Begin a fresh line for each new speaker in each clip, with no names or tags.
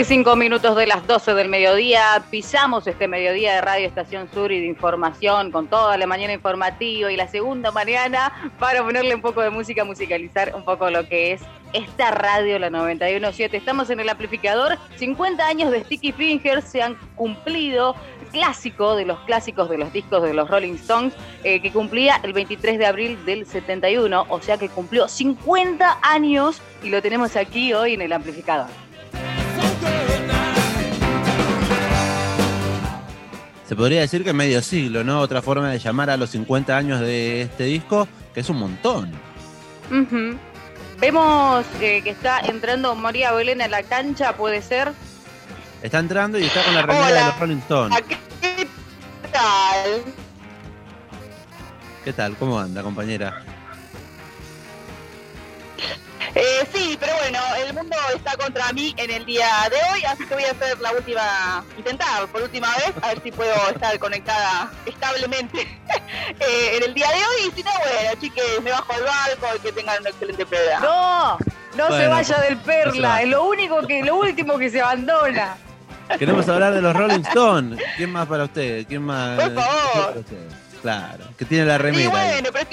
25 minutos de las 12 del mediodía, pisamos este mediodía de Radio Estación Sur y de información con toda la mañana informativa y la segunda mañana para ponerle un poco de música, musicalizar un poco lo que es esta radio, la 91.7. Estamos en el amplificador, 50 años de Sticky Fingers se han cumplido, clásico de los clásicos de los discos de los Rolling Stones, eh, que cumplía el 23 de abril del 71, o sea que cumplió 50 años y lo tenemos aquí hoy en el amplificador.
Se podría decir que medio siglo, ¿no? Otra forma de llamar a los 50 años de este disco, que es un montón.
Vemos eh, que está entrando María Belén a la cancha, ¿puede ser?
Está entrando y está con la remera de los Rolling Stones.
¿Qué tal?
¿Qué tal? ¿Cómo anda, compañera?
Eh, sí, pero bueno, el mundo está contra mí en el día de hoy, así que voy a hacer la última, intentar por última vez, a ver si puedo estar conectada establemente eh, en el día de hoy. Y si no, bueno, chiques, me bajo al barco y que tengan un excelente programa.
No, no se vaya del Perla, es lo único que, lo último que se abandona.
Queremos hablar de los Rolling Stones. ¿Quién más para usted? ¿Quién más?
Por favor.
Claro, que tiene la remera. ahí.
bueno, pero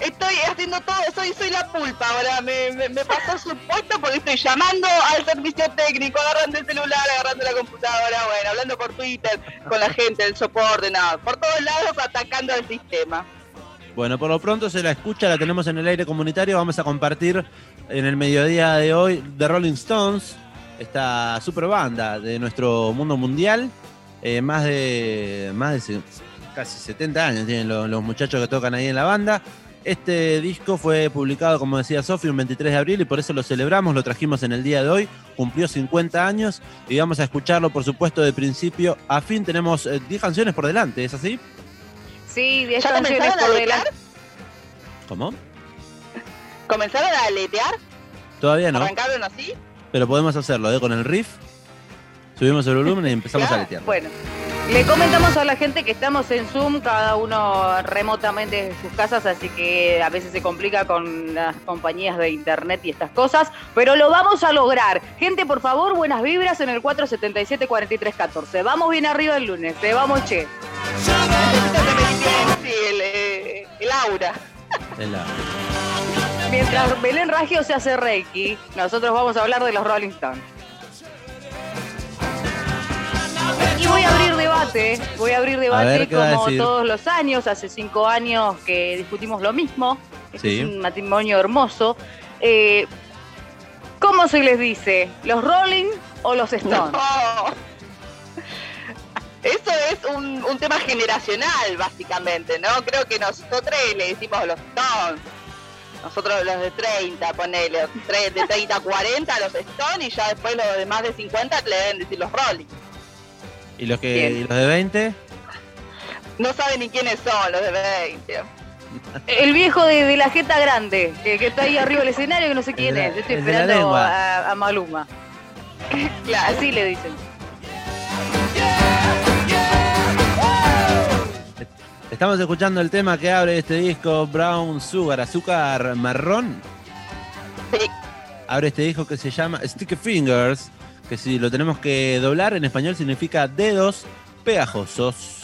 estoy, haciendo todo, soy, soy la pulpa ahora, me, me, pasó su puesto porque estoy llamando al servicio técnico, agarrando el celular, agarrando la computadora, bueno, hablando por Twitter con la gente del soporte, nada, por todos lados atacando al sistema.
Bueno, por lo pronto se la escucha, la tenemos en el aire comunitario. Vamos a compartir en el mediodía de hoy de Rolling Stones, esta super banda de nuestro mundo mundial. Eh, más de más de casi 70 años tienen lo- los, muchachos que tocan ahí en la banda. Este disco fue publicado, como decía Sofi, un 23 de abril y por eso lo celebramos, lo trajimos en el día de hoy. Cumplió 50 años y vamos a escucharlo, por supuesto, de principio a fin. Tenemos eh, 10 canciones por delante, ¿es así?
Sí, 10
¿Ya
canciones
comenzaron a
por delante.
¿Cómo?
¿Comenzaron a aletear?
Todavía no.
¿Arrancaron así?
pero podemos hacerlo ¿eh? con el riff. Subimos el volumen y empezamos a letear.
Bueno, le comentamos a la gente que estamos en Zoom, cada uno remotamente desde sus casas, así que a veces se complica con las compañías de internet y estas cosas, pero lo vamos a lograr. Gente, por favor, buenas vibras en el 477-4314. Vamos bien arriba el lunes, te vamos, che.
El, eh, el aura.
Es la-
Mientras Belén Raggio se hace Reiki, nosotros vamos a hablar de los Rolling Stones. Voy a abrir debate, voy a abrir
A
debate
ver, ¿qué va a
como todos los años, hace cinco años que discutimos lo mismo, este
Sí.
es un matrimonio hermoso. Eh, ¿Cómo se les dice? ¿Los Rolling o los Stones?
No. Eso es un, un tema generacional, básicamente, ¿no? Creo que nosotros le decimos los Stones. Nosotros los de 30, ponele, los de 30 a 40 los Stones y ya después los de más de 50 le deben decir los Rolling.
¿Y los, que, y los de 20?
No saben ni quiénes son los de 20.
El viejo de, de la jeta grande, que, que está ahí arriba del escenario, que no sé quién
la-
es. Estoy esperando a, a Maluma.
Claro.
Así le dicen.
Estamos escuchando el tema que abre este disco, Brown Sugar, azúcar marrón.
Sí.
Abre este disco que se llama Sticky Fingers, que si lo tenemos que doblar en español significa dedos pegajosos.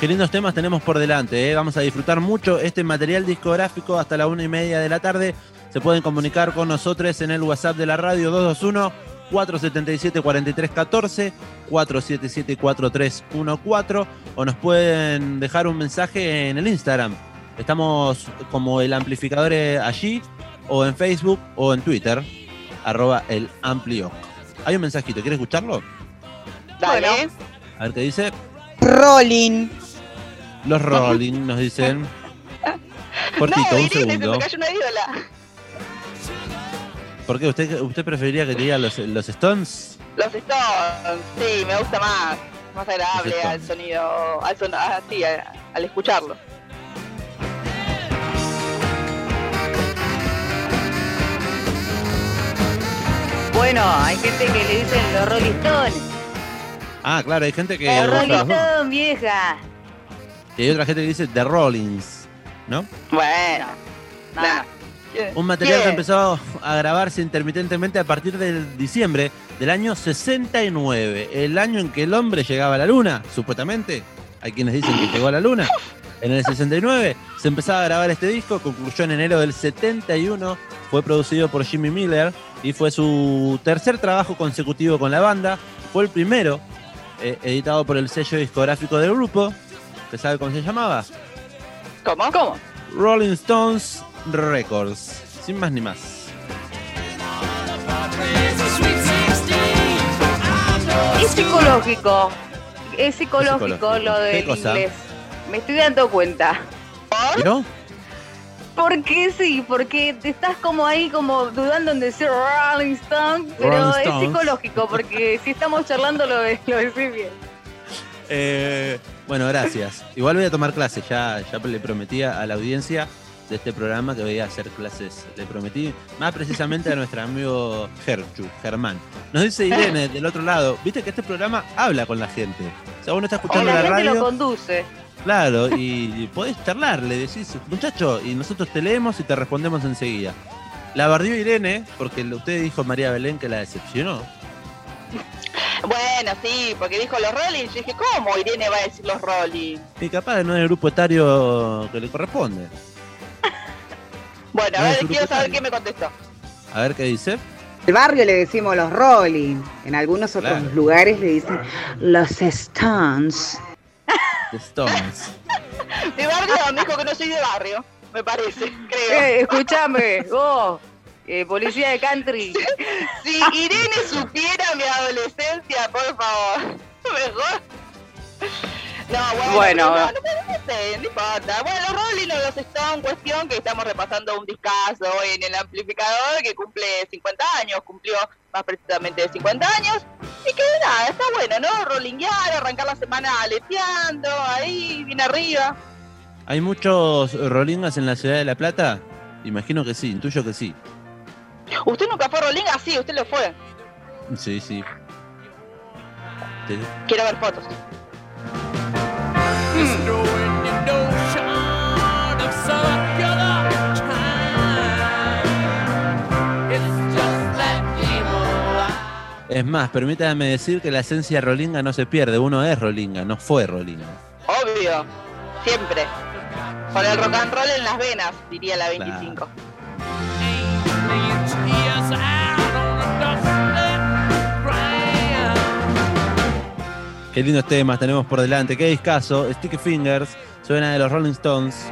Qué lindos temas tenemos por delante, ¿eh? vamos a disfrutar mucho este material discográfico hasta la una y media de la tarde. Se pueden comunicar con nosotros en el WhatsApp de la radio 221 477 4314 477 4314 o nos pueden dejar un mensaje en el Instagram. Estamos como el amplificador eh, allí o en Facebook o en Twitter arroba el amplio. Hay un mensajito, ¿quieres escucharlo?
Dale.
Bueno.
A ver qué dice.
Rolling.
Los Rolling nos dicen. Cortito,
no,
un segundo.
me cayó una ídola.
¿Por qué? ¿Usted, usted preferiría que te diga los, los Stones?
Los Stones, sí, me gusta más. Más agradable al sonido, al son, ah, sí, a- al escucharlo.
Bueno, hay gente que le dicen los Rolling Stones.
Ah, claro, hay gente que.
Los Rolling. Stones, vieja.
Y hay otra gente que dice The Rollins, ¿no?
Bueno.
Un material que empezó a grabarse intermitentemente a partir del diciembre del año 69, el año en que el hombre llegaba a la luna, supuestamente. Hay quienes dicen que llegó a la luna. En el 69 se empezaba a grabar este disco, concluyó en enero del 71, fue producido por Jimmy Miller y fue su tercer trabajo consecutivo con la banda. Fue el primero eh, editado por el sello discográfico del grupo. ¿Usted sabe cómo se llamaba?
¿Cómo?
¿Cómo?
Rolling Stones Records. Sin más ni más.
Es psicológico. Es psicológico,
psicológico.
lo
¿Qué
del inglés. Me estoy dando cuenta.
¿Pero?
Porque sí, porque te estás como ahí como dudando en decir Rolling Stone, pero
Rolling
es psicológico, porque si estamos charlando lo, lo decís bien.
Eh, bueno, gracias. Igual voy a tomar clases. Ya, ya le prometí a la audiencia de este programa que voy a hacer clases. Le prometí más precisamente a nuestro amigo Gerchu, Germán. Nos dice Irene del otro lado, viste que este programa habla con la gente. O sea, uno está escuchando
la
la,
gente lo
radio.
conduce.
Claro, y podés charlar, le decís, muchacho, y nosotros te leemos y te respondemos enseguida. La bardió Irene, porque usted dijo María Belén que la decepcionó.
Bueno, sí, porque dijo los Rolling. Yo dije, ¿cómo Irene va a decir los Rolling?
Y capaz no es el grupo etario que le corresponde.
Bueno, a ver, quiero saber
grupetario.
qué me contestó.
A ver qué dice.
el barrio le decimos los Rolling. En algunos otros
Claro.
lugares le dicen los Stones.
The Stones.
De barrio me dijo que no soy de barrio, me parece, creo.
Eh, escuchame, vos, eh, policía de country.
Si Irene supiera mi adolescencia, por favor. Mejor. No, bueno,
Bueno,
no,
bueno.
no, no, no sé, no importa. Bueno, los Rolling o los Stones, cuestión que estamos repasando un discazo hoy en el amplificador que cumple 50 años, cumplió más precisamente de 50 años. Y que nada, está bueno, ¿no? Rollinguear, arrancar la semana aleteando, ahí, bien arriba.
¿Hay muchos rolingas en la ciudad de La Plata? Imagino que sí, intuyo que sí.
¿Usted nunca fue Rolling? Ah, sí, usted lo fue.
Sí, sí.
Quiero ver fotos.
Es más, permítame decir que la esencia rolinga no se pierde. Uno es rolinga, no fue rolinga.
Obvio, siempre. Con el rock and roll en las venas, diría la 25.
Qué lindos temas tenemos por delante. Qué discazo. Sticky Fingers suena de los Rolling Stones.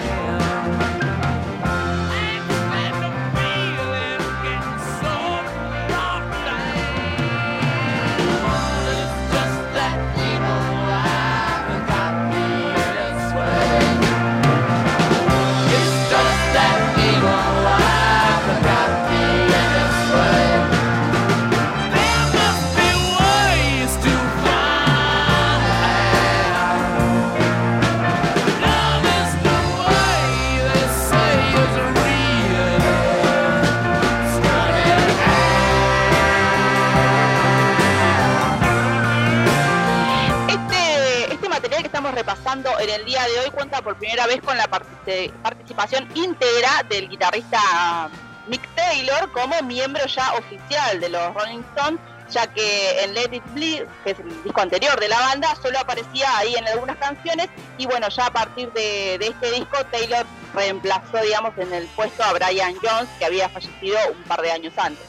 Por primera vez con la partici- participación íntegra del guitarrista Mick Taylor como miembro ya oficial de los Rolling Stones, ya que en Let It Bleed, que es el disco anterior de la banda, solo aparecía ahí en algunas canciones y bueno, ya a partir de, este disco Taylor reemplazó, digamos, en el puesto a Brian Jones, que había fallecido un par de años antes.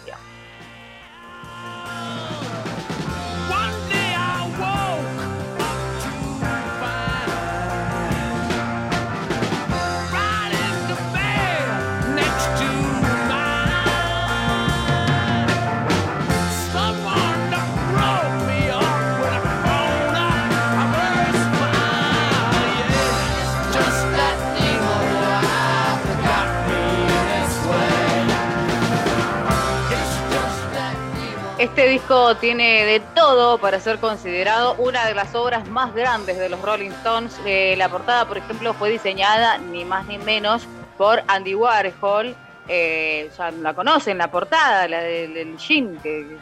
Este disco tiene de todo para ser considerado una de las obras más grandes de los Rolling Stones. Eh, la portada, por ejemplo, fue diseñada ni más ni menos por Andy Warhol. Eh, ya la conocen, la portada, la del, del jean, que,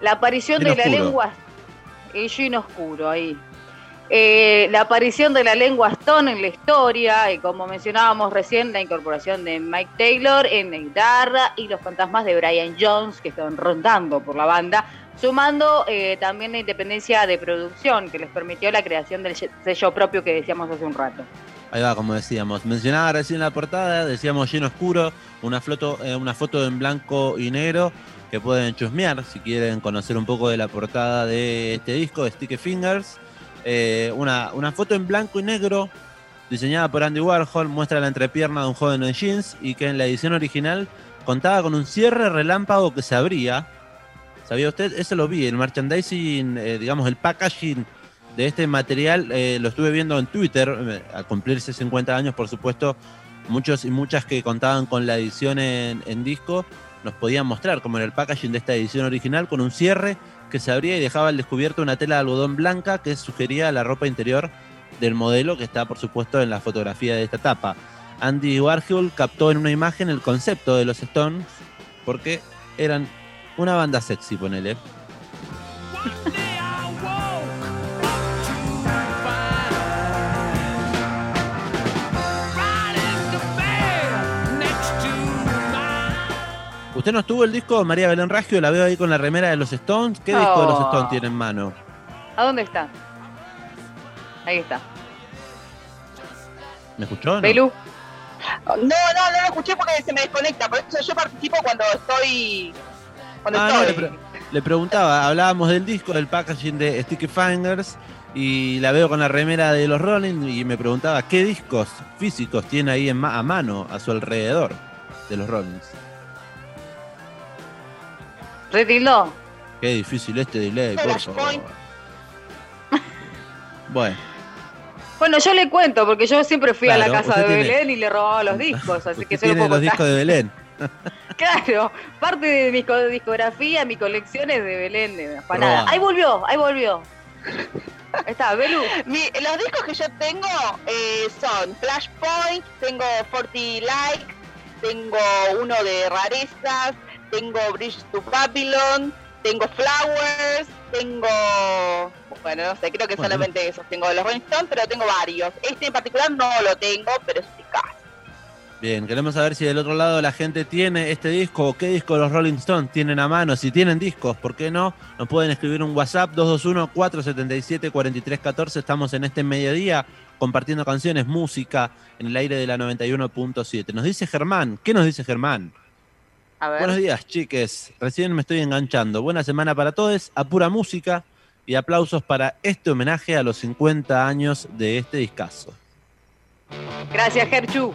la aparición de la
oscuro.
lengua, el jean oscuro ahí. Eh, la aparición de la lengua Stone en la historia, y como mencionábamos recién, la incorporación de Mike Taylor en la guitarra y los fantasmas de Brian Jones que estaban rondando por la banda, sumando eh, también la independencia de producción que les permitió la creación del sello propio que decíamos hace un rato.
Ahí va, como decíamos. Mencionaba recién la portada, decíamos lleno oscuro, una foto, eh, una foto en blanco y negro que pueden chusmear si quieren conocer un poco de la portada de este disco, Sticky Fingers. Eh, una, una foto en blanco y negro diseñada por Andy Warhol muestra la entrepierna de un joven en jeans y que en la edición original contaba con un cierre relámpago que se abría. ¿Sabía usted? Eso lo vi, el merchandising, eh, digamos, el packaging de este material eh, lo estuve viendo en Twitter, eh, al cumplirse 50 años, por supuesto, muchos y muchas que contaban con la edición en, disco nos podían mostrar como en el packaging de esta edición original con un cierre que se abría y dejaba al descubierto una tela de algodón blanca que sugería la ropa interior del modelo que está por supuesto en la fotografía de esta tapa. Andy Warhol captó en una imagen el concepto de los Stones porque eran una banda sexy, ponele. Usted no estuvo el disco María Belén Raggio, la veo ahí con la remera de los Stones. ¿Qué disco de los. Stones tiene en mano?
¿A dónde está? Ahí está.
¿Me escuchó? no?
Belu.
No, no, no lo escuché porque se me desconecta. Por eso yo participo cuando estoy. Cuando
Ah, no, le,
estoy.
pre- le preguntaba, hablábamos del disco, del packaging de Sticky Fingers, y la veo con la remera de los Rolling y me preguntaba qué discos físicos tiene ahí en ma- a mano, a su alrededor, de los Rollins.
Retildó.
Qué difícil este delay, por favor.
Flashpoint.
Bueno,
Bueno, yo le cuento, porque yo siempre fui a la casa de
tiene-
Belén y le robaba los discos, así que se lo
tiene
puedo
los discos de Belén.
Claro, parte de mi co- discografía, mi colección es de Belén, de. Ahí volvió, ahí volvió. Ahí está, Belu.
Mi- los discos que yo tengo eh, son Flashpoint, tengo 40 Like, tengo uno de rarezas, tengo Bridge to Babylon, tengo Flowers, tengo. Bueno, no sé, creo que
Bueno.
solamente esos. Tengo los Rolling Stones, pero tengo varios. Este en particular no lo tengo, pero es de casa.
Bien, queremos saber si del otro lado la gente tiene este disco o qué disco los Rolling Stones tienen a mano. Si tienen discos, ¿por qué no? Nos pueden escribir un WhatsApp 221-477-4314. Estamos en este mediodía compartiendo canciones, música en el aire de la 91.7. Nos dice Germán. ¿Qué nos dice Germán?
A ver.
Buenos días, chiques. Recién me estoy enganchando. Buena semana para todos. A pura música y aplausos para este homenaje a los 50 años de este discazo.
Gracias, Gerchu.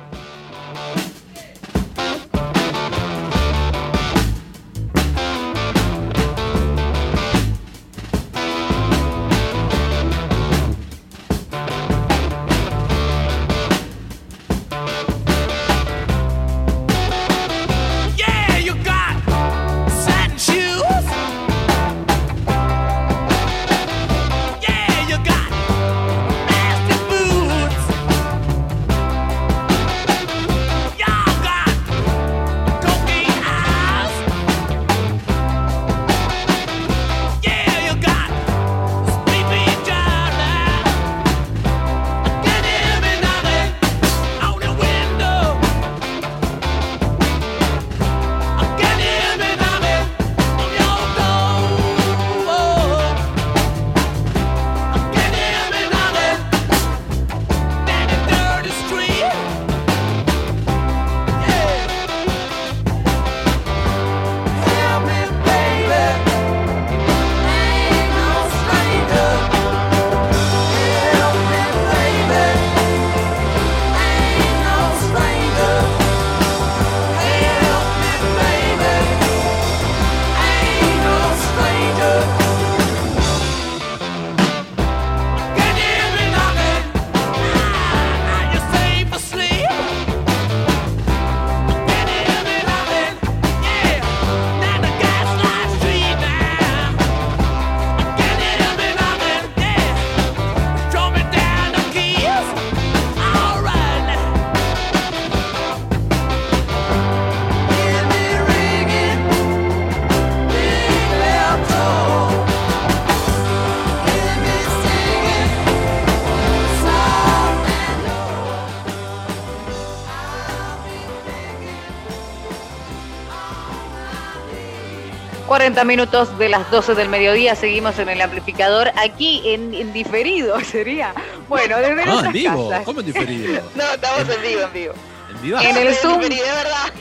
40 minutos de las 12 del mediodía, seguimos en el amplificador, aquí en, en diferido sería. Bueno, desde
en vivo.
casas.
¿Cómo en diferido?
No, estamos en vivo, en vivo.
En vivo.
En el
Estamos
Zoom.
en diferido, de verdad.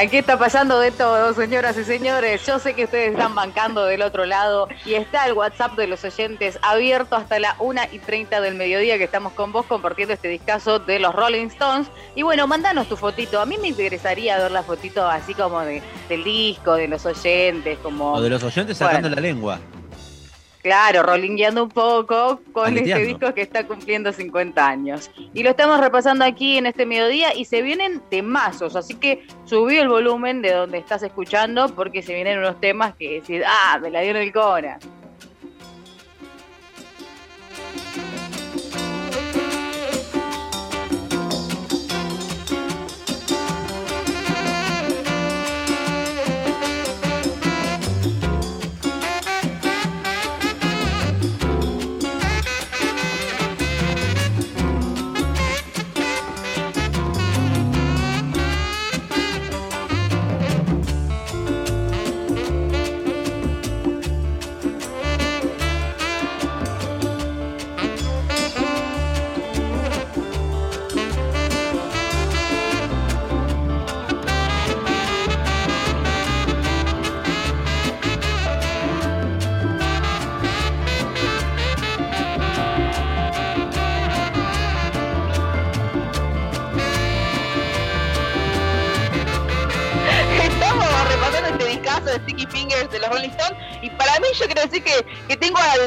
Aquí está pasando de todo, señoras y señores. Yo sé que ustedes están bancando del otro lado y está el WhatsApp de los oyentes abierto hasta la 1 y 30 del mediodía que estamos con vos compartiendo este discazo de los Rolling Stones. Y bueno, mandanos tu fotito. A mí me interesaría ver la fotito así como de, del disco, de los oyentes, como...
O de los oyentes sacando
Bueno.
la lengua.
Claro, rolingueando un poco con este disco que está cumpliendo 50 años. Y lo estamos repasando aquí en este mediodía y se vienen temazos, así que subí el volumen de donde estás escuchando porque se vienen unos temas que decís, ah, me la dieron el Cona.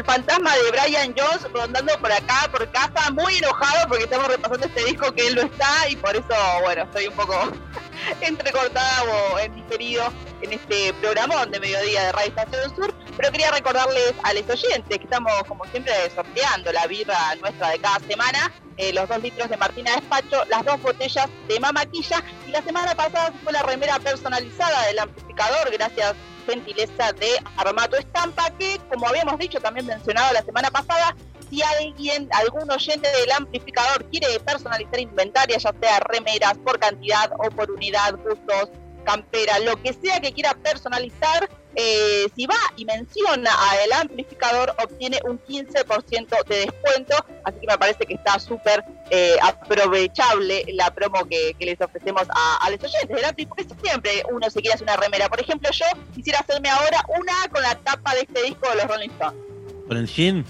Al fantasma de Brian Jones rondando por acá, por casa, muy enojado porque estamos repasando este disco que él no está y por eso, bueno, estoy un poco entrecortada o en diferido en este programón de mediodía de Radio Estación Sur, pero quería recordarles a los oyentes que estamos como siempre sorteando la birra nuestra de cada semana, eh, los dos litros de Martina Despacho, las dos botellas de Mamaquilla y la semana pasada fue la remera personalizada del amplificador gracias gentileza de Armato Estampa que como habíamos dicho también mencionado la semana pasada si alguien, algún oyente del amplificador quiere personalizar inventaria, ya sea remeras por cantidad o por unidad, gustos, campera, lo que sea que quiera personalizar, eh, si va y menciona a el amplificador, obtiene un 15% de descuento. Así que me parece que está súper eh, aprovechable la promo que, que les ofrecemos a, a los oyentes del ampli, porque siempre uno se quiere hacer una remera. Por ejemplo, yo quisiera hacerme ahora una con la tapa de este disco de los Rolling Stones.
Con el jean.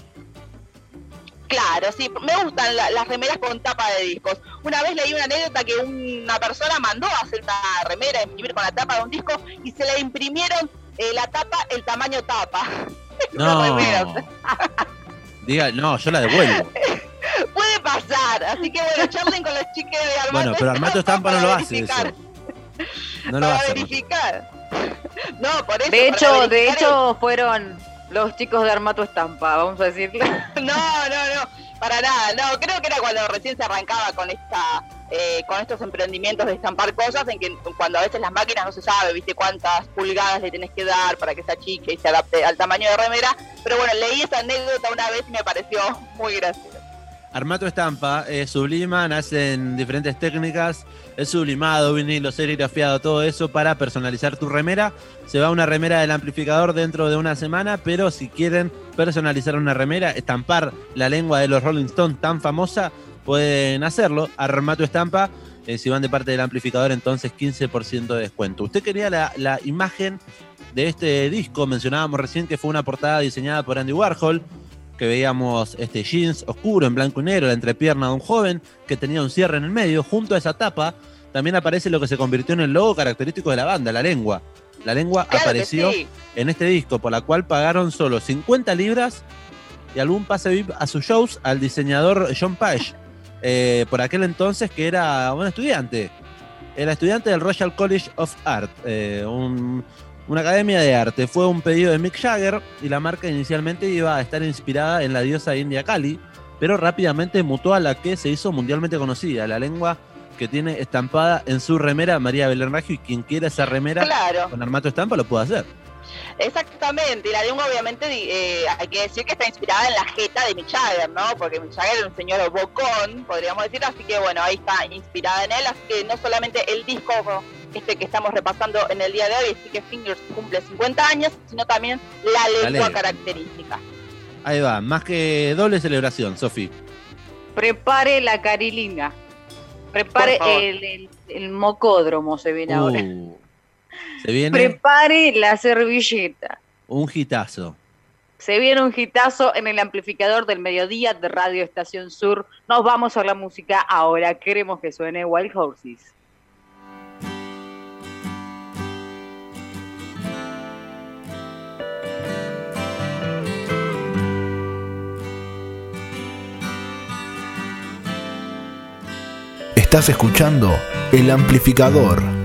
Claro, sí, me gustan la- las remeras con tapa de discos. Una vez leí una anécdota que una persona mandó a hacer una remera, imprimir con la tapa de un disco y se le imprimieron eh, la tapa, el tamaño tapa.
No. Diga, no, yo la devuelvo.
Puede pasar, así que bueno, charlen con los chiques de Armato.
Bueno, pero Armato Estampa no lo hace eso. No lo
para
hace.
verificar. No, por eso.
De hecho, de hecho fueron los chicos de Armato Estampa, vamos a decirle.
No, no, no, para nada. No, creo que era cuando recién se arrancaba con esta, eh, con estos emprendimientos de estampar cosas, en que cuando a veces las máquinas no se sabe, viste cuántas pulgadas le tenés que dar para que sea chique y se adapte al tamaño de remera. Pero bueno, leí esa anécdota una vez y me pareció muy graciosa.
Armato Estampa eh, subliman, hacen diferentes técnicas, es sublimado, vinilo, serigrafiado, todo eso para personalizar tu remera. Se va una remera del amplificador dentro de una semana, pero si quieren personalizar una remera, estampar la lengua de los Rolling Stones tan famosa, pueden hacerlo. Armato Estampa, eh, si van de parte del amplificador, entonces 15% de descuento. Usted quería la, la imagen de este disco, mencionábamos recién que fue una portada diseñada por Andy Warhol que veíamos este jeans oscuro en blanco y negro, la entrepierna de un joven que tenía un cierre en el medio. Junto a esa tapa también aparece lo que se convirtió en el logo característico de la banda, la lengua. La lengua
Claro
apareció
sí.
en este disco, por la cual pagaron solo 50 libras y algún pase VIP a sus shows al diseñador John Page, eh, por aquel entonces que era un estudiante. Era estudiante del Royal College of Art, eh, un- una academia de arte. Fue un pedido de Mick Jagger y la marca inicialmente iba a estar inspirada en la diosa india Kali, pero rápidamente mutó a la que se hizo mundialmente conocida, la lengua que tiene estampada en su remera María Belén Raggio y quien quiera esa remera
Claro.
con armato estampa lo puede hacer.
Exactamente, y la lengua obviamente eh, hay que decir que está inspirada en la jeta de Mick Jagger, ¿no? Porque Mick Jagger era un señor bocón, podríamos decir, así que bueno, ahí está inspirada en él, así que no solamente el disco este que estamos repasando en el día de hoy, Sticky Fingers cumple 50 años, sino también la lengua
lengua.
característica.
Ahí va, más que doble celebración, Sofi.
Prepare la carilinga. Prepare el, el- el mocódromo, se viene ahora.
Se viene
Prepare la servilleta.
un hitazo.
Se viene un hitazo en el amplificador del mediodía de Radio Estación Sur. Nos vamos a la música ahora. Queremos que suene Wild Horses.
Estás escuchando El Amplificador.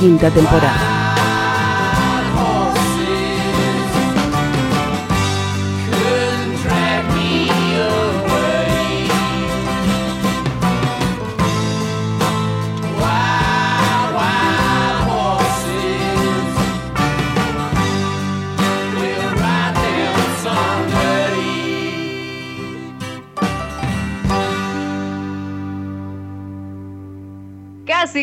Quinta temporada.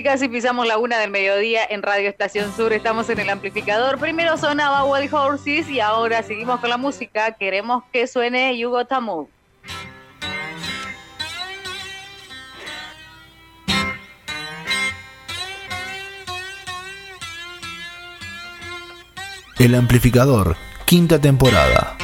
Casi, pisamos la una del mediodía en Radio Estación Sur. Estamos en el amplificador. Primero sonaba Wild Horses y ahora seguimos con la música. Queremos que suene You Gotta Move.
El Amplificador, quinta temporada.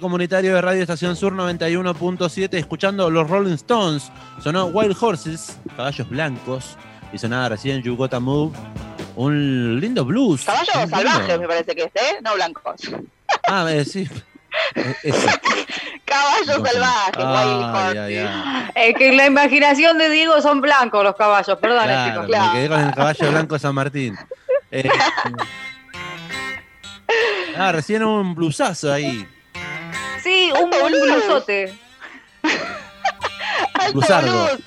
Aire comunitario de Radio Estación Sur 91.7 escuchando los Rolling Stones. Sonó Wild Horses, caballos blancos, y sonaba recién You Gotta Move, un lindo blues.
Caballos
lindo-
salvajes, me parece que es, ¿eh? No blancos.
Ah, eh, sí.
Caballos salvajes, Wild
Ay,
Horses.
ay, ay.
Es que en la imaginación de Diego son blancos los caballos, perdón,
Claro,
chicos.
me quedé con el caballo blanco de San Martín. Eh, ah, recién un blusazo ahí.
Un, un
boludo.
blusote.
Alto
Blusardo.
blues.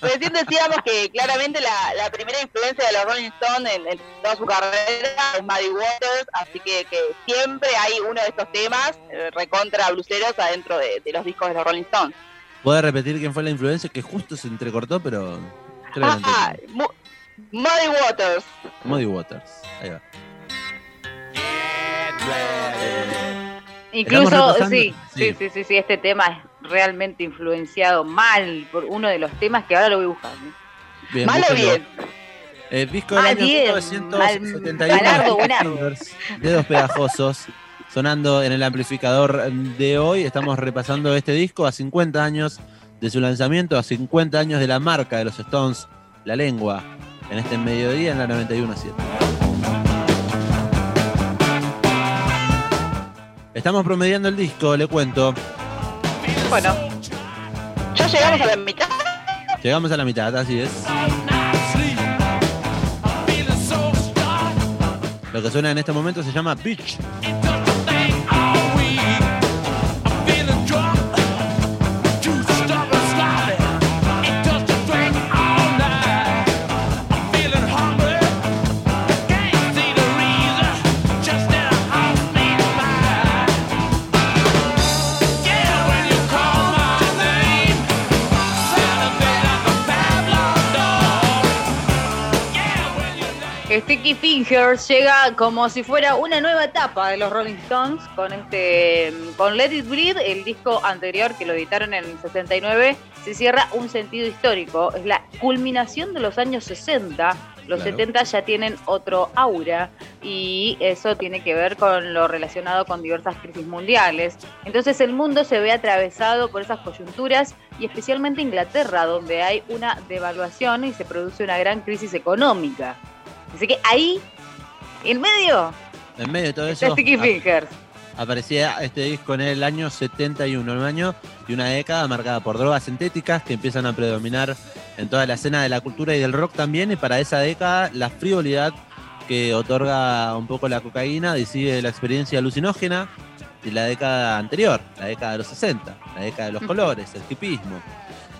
Recién decíamos que claramente la, la primera influencia de los Rolling Stones en, en toda su carrera es Muddy Waters, así que, que siempre hay uno de estos temas eh, recontra bluseros adentro de, de los discos de los Rolling Stones.
¿Puedes repetir quién fue la influencia? Que justo se entrecortó, pero
Ah, Muddy Waters.
Muddy Waters. Ahí va.
Get ready.
Incluso, sí,
sí.
sí, sí, sí, este tema es realmente influenciado mal por uno de los temas que ahora lo voy a buscar.
Bien,
Mal o bien.
Eh, disco del año
bien.
1971.
Mal- Malardo,
Sticky
buenardo.
Fingers, Dedos pegajosos. Sonando en el amplificador de hoy. Estamos repasando este disco a 50 años de su lanzamiento, a 50 años de la marca de los Stones, La Lengua, en este mediodía en la 91.7. Estamos promediando el disco, le cuento.
Bueno,
Ya llegamos a la mitad.
Llegamos a la mitad, así es. Lo que suena en este momento se llama Beach.
Sticky Fingers llega como si fuera una nueva etapa de los Rolling Stones con este con Let It Bleed, el disco anterior que lo editaron en el 69, se cierra un sentido histórico, es la culminación de los años 60. Los
Claro.
70 ya tienen otro aura y eso tiene que ver con lo relacionado con diversas crisis mundiales. Entonces el mundo se ve atravesado por esas coyunturas y especialmente Inglaterra, donde hay una devaluación y se produce una gran crisis económica. Así que ahí, en medio,
En medio de todo eso,
Sticky Fingers.
aparecía este disco en el año 71, un año y una década marcada por drogas sintéticas que empiezan a predominar en toda la escena de la cultura y del rock también, y para esa década la frivolidad que otorga un poco la cocaína decide la experiencia alucinógena de la década anterior, la década de los 60, la década de los colores, el hipismo.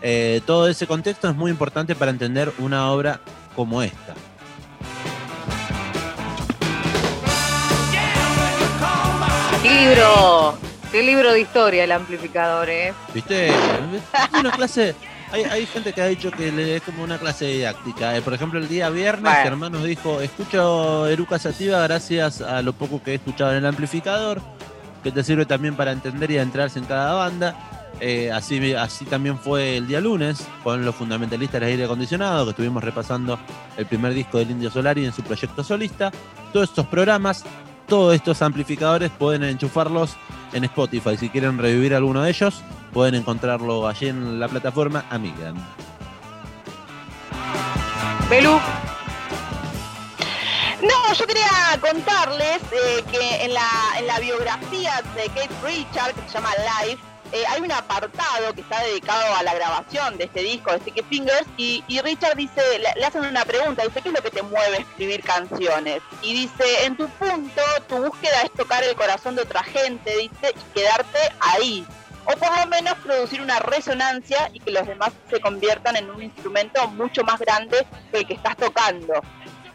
Eh, todo ese contexto es muy importante para entender una obra como esta.
Qué libro, qué libro de historia el amplificador, ¿eh?
¿Viste? Es una clase. Hay, hay gente que ha dicho que es como una clase didáctica. Eh, por ejemplo, el día viernes,
Bueno.
Germán nos dijo: Escucho Eruca Sativa gracias a lo poco que he escuchado en el amplificador, que te sirve también para entender y adentrarse en cada banda. Eh, así, así también fue el día lunes con los fundamentalistas del aire acondicionado, que estuvimos repasando el primer disco del Indio Solari en su proyecto solista. Todos estos programas, todos estos amplificadores pueden enchufarlos en Spotify. Si quieren revivir alguno de ellos, pueden encontrarlo allí en la plataforma Amiga.
Belú,
No, yo quería contarles eh, que en la, en la biografía de Kate Richard, que se llama Life, eh, hay un apartado que está dedicado a la grabación de este disco de Sticky Fingers y, Richard dice, le, le hacen una pregunta, dice, ¿qué es lo que te mueve a escribir canciones? Y dice, en tu punto, tu búsqueda es tocar el corazón de otra gente, dice, y quedarte ahí. O por lo menos producir una resonancia y que los demás se conviertan en un instrumento mucho más grande que el que estás tocando.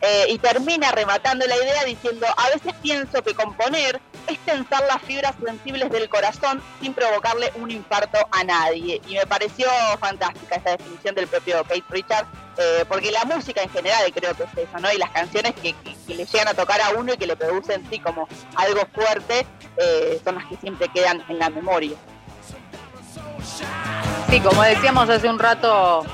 Eh, y termina rematando la idea diciendo, a veces pienso que componer es tensar las fibras sensibles del corazón sin provocarle un infarto a nadie. Y me pareció fantástica esta definición del propio Kate Richard, eh, porque la música en general creo que es eso, ¿no? Y las canciones que le llegan a tocar a uno y que le producen sí como algo fuerte, eh, son las que siempre quedan en la memoria.
sí, como decíamos hace un rato,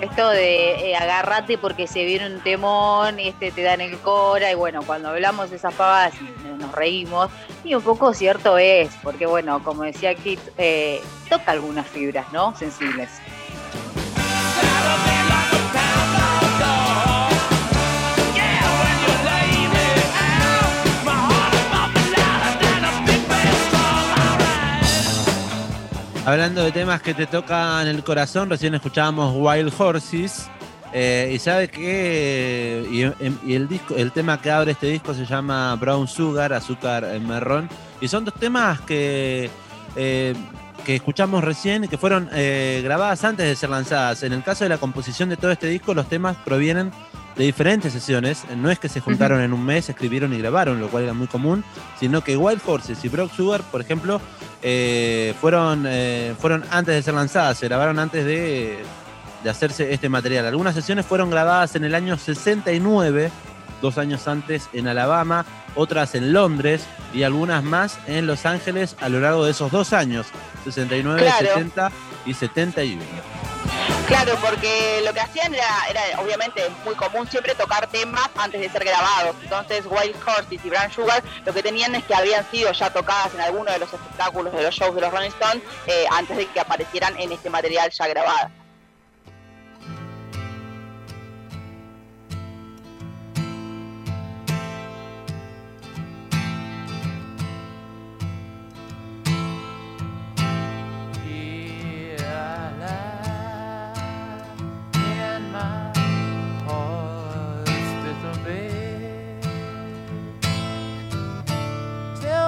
esto de eh, agarrate porque se viene un temón, este te dan el cora, y bueno, cuando hablamos de esas pavadas nos reímos, y un poco cierto es, porque bueno, como decía Kit, eh, toca algunas fibras, ¿no? Sensibles.
Hablando de temas que te tocan el corazón, recién escuchábamos Wild Horses. eh, y sabe que y, y el disco, el tema que abre este disco se llama Brown Sugar, azúcar eh, marrón. Y son dos temas que, eh, que escuchamos recién y que fueron eh, grabadas antes de ser lanzadas. En el caso de la composición de todo este disco, los temas provienen de diferentes sesiones. No es que se juntaron en un mes, escribieron y grabaron, lo cual era muy común, sino que Wild Horses y Brown Sugar, por ejemplo, eh, fueron, eh, fueron antes de ser lanzadas, se grabaron antes de, de hacerse este material. Algunas sesiones fueron grabadas en el año 69, dos años antes en Alabama, otras en Londres y algunas más en Los Ángeles a lo largo de esos dos años, 69,
Claro.
70 y 71.
Claro, porque lo que hacían era, era obviamente muy común siempre tocar temas antes de ser grabados. Entonces Wild Horses y Brown Sugar lo que tenían es que habían sido ya tocadas en alguno de los espectáculos de los shows de los Rolling Stones eh, antes de que aparecieran en este material ya grabado.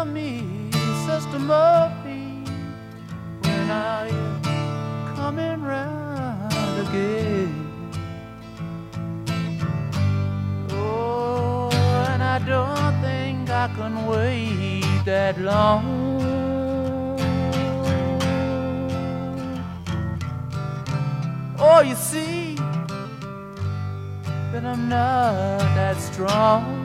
Me, Sister Murphy, when are you coming round again? Oh, and I don't think I can wait that long. Oh, you see, then I'm not that strong.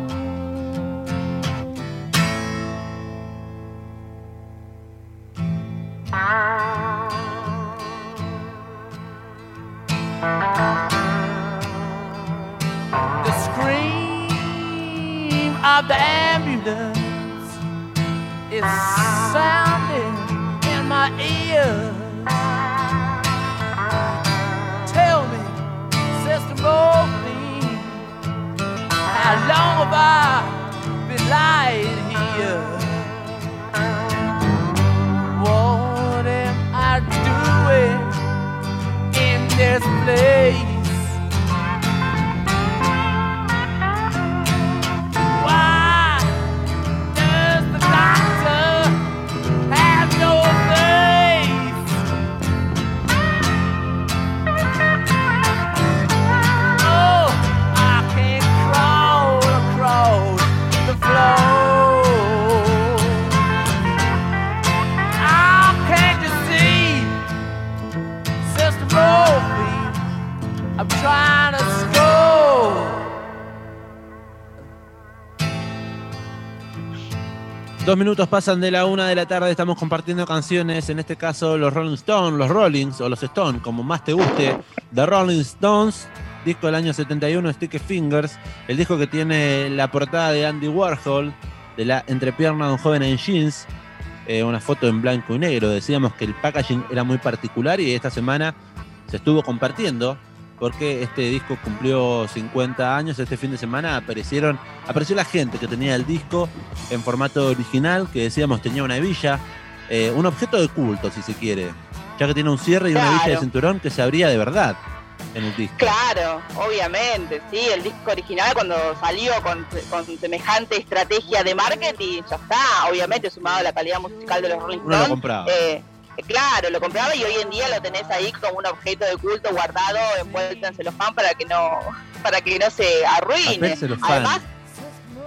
Minutos pasan de la una de la tarde, estamos compartiendo canciones, en este caso los Rolling Stones, los Rollings o los Stones, como más te guste, The Rolling Stones, disco del año 71, Sticky Fingers, el disco que tiene la portada de Andy Warhol, de la entrepierna de un joven en jeans, eh, una foto en blanco y negro, decíamos que el packaging era muy particular y esta semana se estuvo compartiendo porque este disco cumplió 50 años, este fin de semana aparecieron, apareció la gente que tenía el disco en formato original, que decíamos tenía una hebilla, eh, un objeto de culto si se quiere, ya que tiene un cierre y una hebilla de cinturón que se abría de verdad en el disco.
Claro, obviamente, sí, el disco original cuando salió con, con semejante estrategia de marketing, ya está, obviamente sumado a la calidad musical de los Rolling
Uno lo
Stones.
compraba.
eh, claro, lo compraba y hoy en día lo tenés ahí como un objeto de culto guardado, envuelto en celofán para que no, para que no se arruine. Además,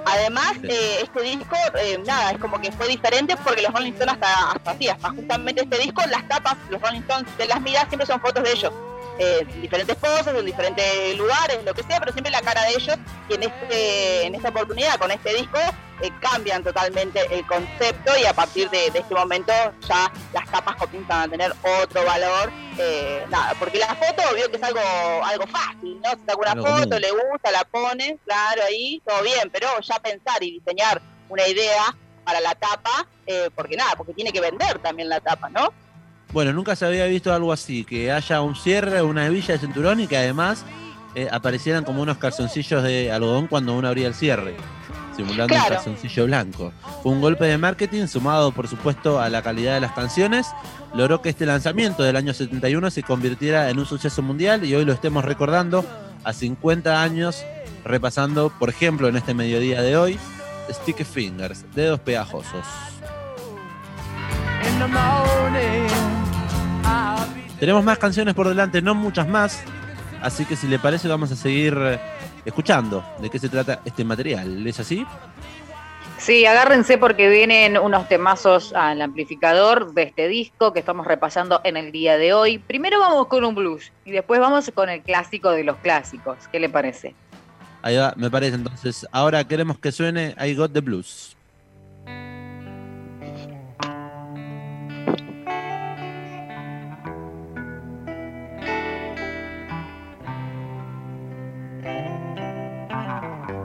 Además, eh, este disco, eh, nada, es como que fue diferente porque los Rolling Stones hasta, hasta así, hasta justamente este disco, las tapas, los Rolling Stones de las miras siempre son fotos de ellos. Eh, en diferentes poses, en diferentes lugares, lo que sea, pero siempre la cara de ellos. Y en, este, en esta oportunidad, con este disco, eh, cambian totalmente el concepto y a partir de, de este momento ya las tapas comienzan a tener otro valor. eh, nada, porque la foto, vio que es algo, algo fácil, ¿no? Se saca una foto, le gusta, la pone, claro, ahí, todo bien, pero ya pensar y diseñar una idea para la tapa, eh, porque nada, porque tiene que vender también la tapa, ¿no?
Bueno, nunca se había visto algo así, que haya un cierre, una hebilla de cinturón y que además eh, aparecieran como unos calzoncillos de algodón cuando uno abría el cierre, simulando un calzoncillo blanco. Fue un golpe de marketing sumado, por supuesto, a la calidad de las canciones, logró que este lanzamiento del año 71 se convirtiera en un suceso mundial y hoy lo estemos recordando a 50 años, repasando, por ejemplo, en este mediodía de hoy, Sticky Fingers, dedos pegajosos.
In the morning,
Tenemos más canciones por delante, no muchas más. Así que si le parece vamos a seguir eh, escuchando de qué se trata este material. ¿Es así?
Sí, agárrense porque vienen unos temazos al amplificador de este disco que estamos repasando en el día de hoy. Primero vamos con un blues y después vamos con el clásico de los clásicos. ¿Qué le parece?
Ahí va, me parece. Entonces, ahora queremos que suene I Got the Blues.
Yes,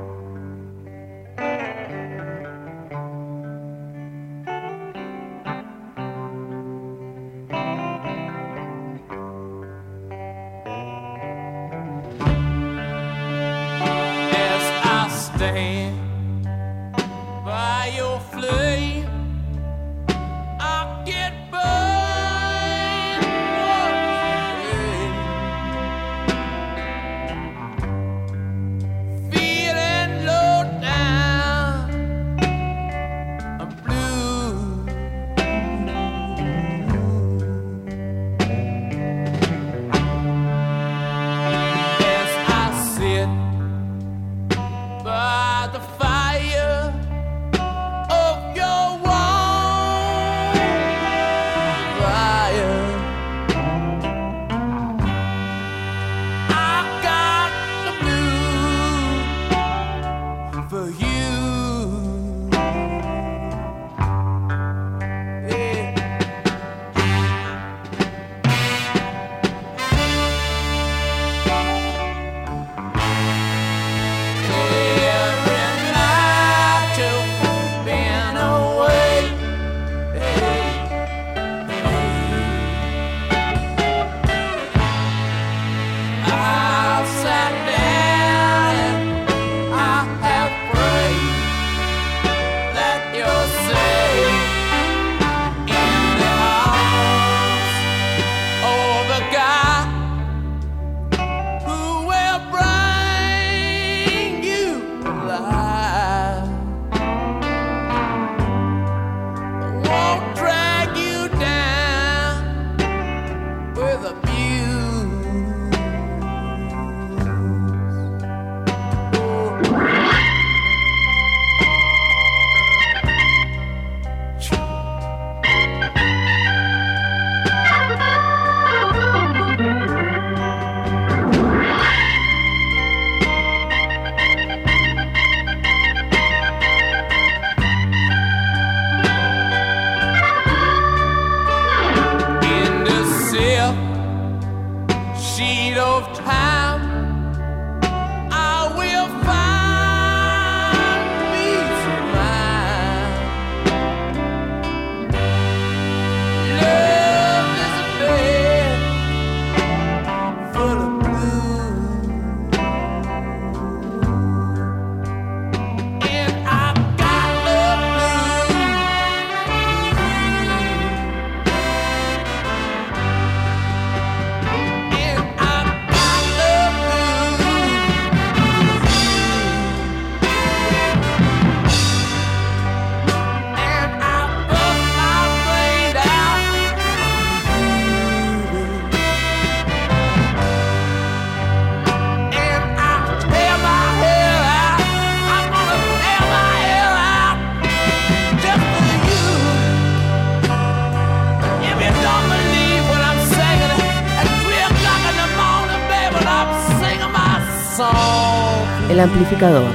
amplificador,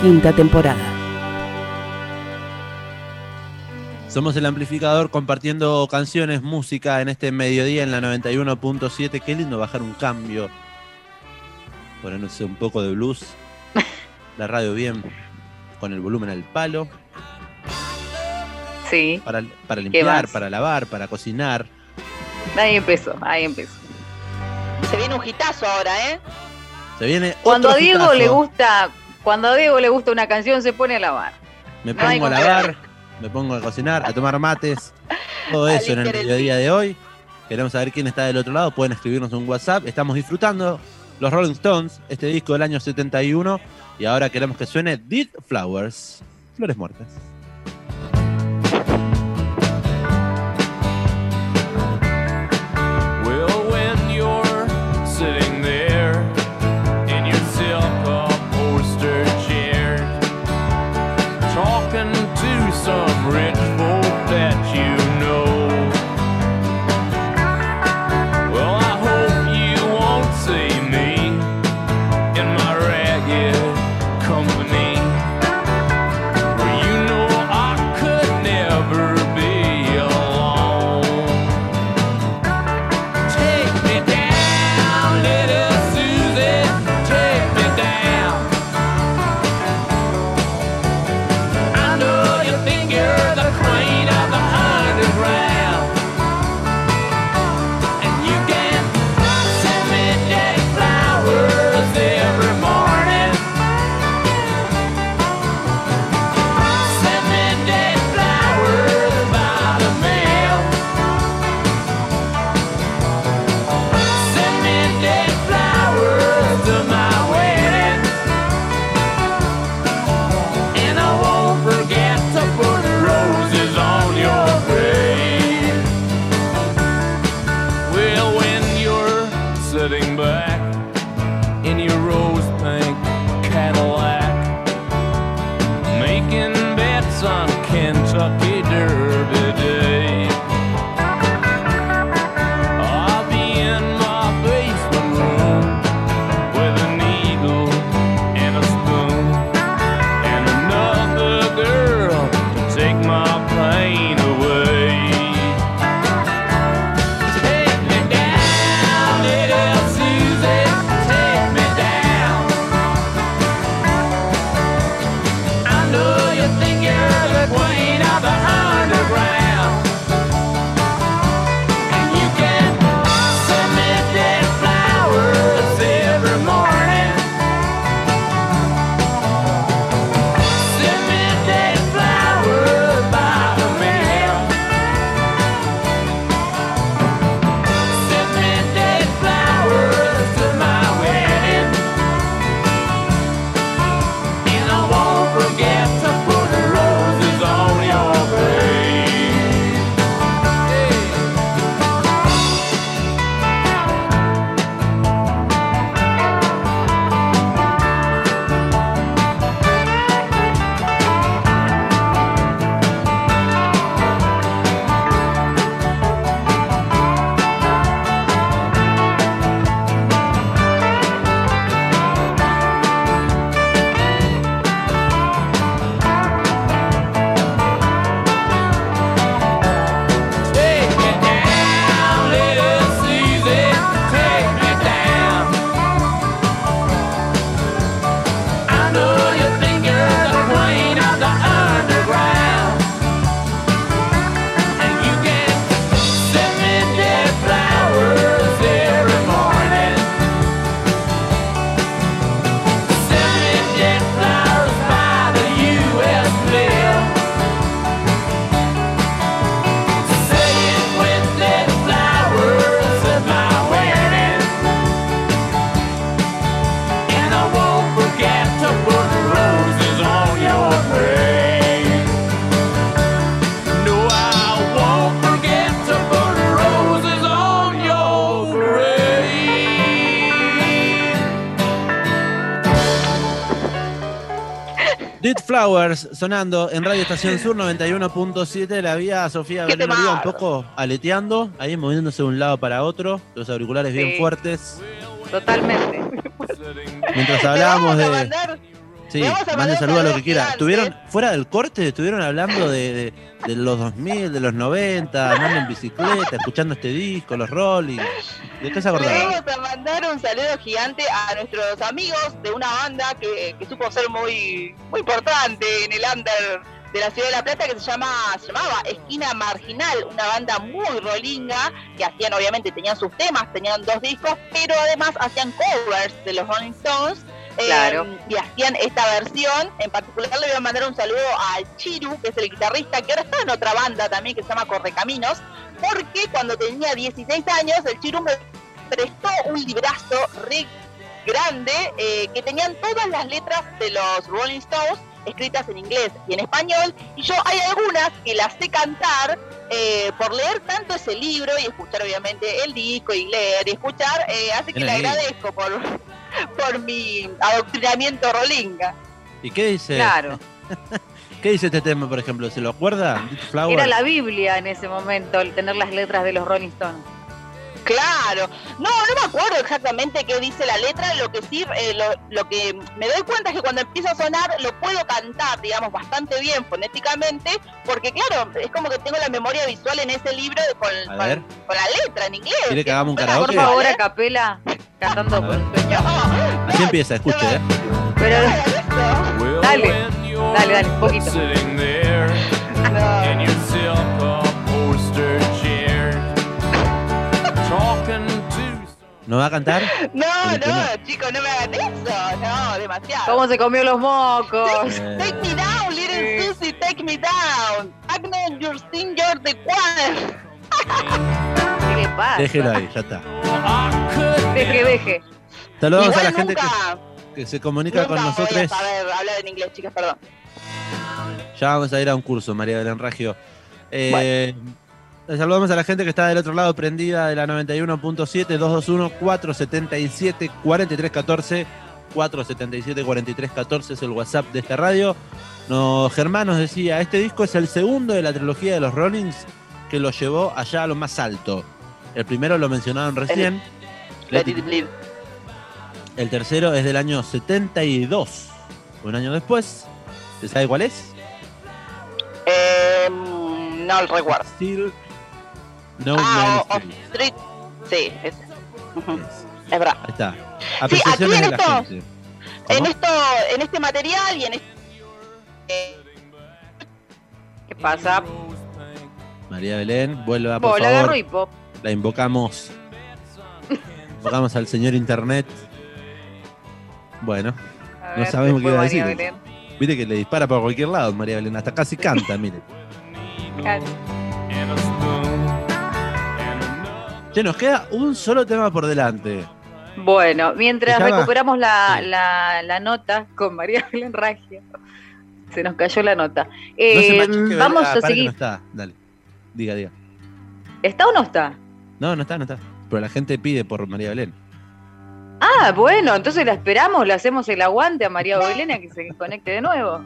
quinta temporada.
Somos el amplificador compartiendo canciones, música en este mediodía en la 91.7. Qué lindo bajar un cambio. Ponerse un poco de blues. La radio bien, con el volumen al palo.
Sí,
Para, para limpiar, para lavar, para cocinar.
ahí empezó, ahí empezó.
Se viene un hitazo ahora, ¿eh?
Se viene
Cuando a Diego
hitazo.
le gusta, cuando a Diego le gusta una canción, se pone a lavar.
Me
no
pongo a lavar, me pongo a cocinar, a tomar mates. Todo eso en el mediodía de hoy. Queremos saber quién está del otro lado. Pueden escribirnos un WhatsApp. Estamos disfrutando los Rolling Stones, este disco del año 71. Y ahora queremos que suene Dead Flowers, Flores Muertas.
Flowers
sonando en Radio Estación Sur 91.7. La vía Sofía
¡Qué
Belén Oliva un poco aleteando, ahí moviéndose de un lado para otro, los auriculares bien fuertes.
Totalmente.
Mientras hablábamos de.
mandar-
Sí, mande saludos a lo que quiera. Estuvieron fuera del corte, estuvieron hablando de, de- de los 2000, de los 90, andando en bicicleta, escuchando este disco, los Rolling. ¿De qué se
Le
acordaban?
vamos a mandar un saludo gigante a nuestros amigos de una banda que, que supo ser muy, muy importante en el under de la ciudad de La Plata que se llama se llamaba Esquina Marginal, una banda muy rolinga que hacían obviamente tenían sus temas, tenían dos discos, pero además hacían covers de los Rolling Stones. eh,
Claro.
y hacían esta versión, en particular le voy a mandar un saludo al Chiru, que es el guitarrista, que ahora está en otra banda también que se llama Correcaminos, porque cuando tenía 16 años el Chiru me prestó un librazo re grande eh, que tenían todas las letras de los Rolling Stones escritas en inglés y en español y yo hay algunas que las sé cantar eh, por leer tanto ese libro y escuchar obviamente el disco y leer y escuchar eh, así que le agradezco por, por mi adoctrinamiento rolinga
¿Y qué dice?
Claro.
¿Qué dice este tema, por ejemplo? ¿Se lo acuerda?
Era la Biblia en ese momento, el tener las letras de los Rolling Stones.
Claro, no, no me acuerdo exactamente qué dice la letra, lo que sí, eh, lo, lo que me doy cuenta es que cuando empieza a sonar lo puedo cantar, digamos, bastante bien fonéticamente, porque claro, es como que tengo la memoria visual en ese libro con, la letra en inglés.
¿Quiere que hagamos un karaoke?
Por favor, a
¿eh?
capela, cantando con sueño.
Así empieza, escuche, ¿eh?
Pero Dale, dale, dale, un poquito.
¿No va a cantar?
No, no, chicos, no me hagan eso, no, demasiado.
¿Cómo se comió los mocos?
Eh,
Take me down, little
Sí.
Susie, take me down. Your you're the one.
¿Qué le pasa?
déjelo ahí, ya está.
Deje, deje.
Saludamos
Igual
a la gente que,
nunca,
que se comunica con
nunca voy a
nosotros.
saber hablar en inglés, chicas, perdón.
Ya vamos a ir a un curso, María Belén Ragio. Eh, Saludamos a la gente que está del otro lado prendida de la 91.7 221 477 4314 477 4314 es el WhatsApp de esta radio. No, Germán nos decía, este disco es el segundo de la trilogía de los Rollings que lo llevó allá a lo más alto. El primero lo mencionaron recién.
Let It- bleed.
el tercero es del año 72. Un año después. ¿Se sabe cuál es?
Eh, no lo recuerdo.
Still No
Ah,
Man Street.
Street. Sí,
Es.
Es verdad.
Ahí está.
Sí,
Apreciaciones
aquí en
de la
esto-
gente.
En esto, en este material y en este. eh,
¿Qué pasa?
María Belén, vuelva por
Bola,
favor.
agarro y pop.
La invocamos. invocamos al señor Internet. Bueno, No sabemos qué iba a
María
decir.
Belén.
Viste que le dispara por cualquier lado María Belén. Hasta casi canta, mire. Che, nos queda un solo tema por delante.
Bueno, mientras recuperamos la,
Sí.
la, la nota con María Belén Raggio, se nos cayó la nota.
No se
Eh, vamos
ah,
a
para
seguir.
No está, dale. Diga, diga.
¿Está o no está?
No, no está, no está. Pero la gente pide por María Belén.
Ah, bueno, entonces la esperamos, le hacemos el aguante a María Belén a que se conecte de nuevo.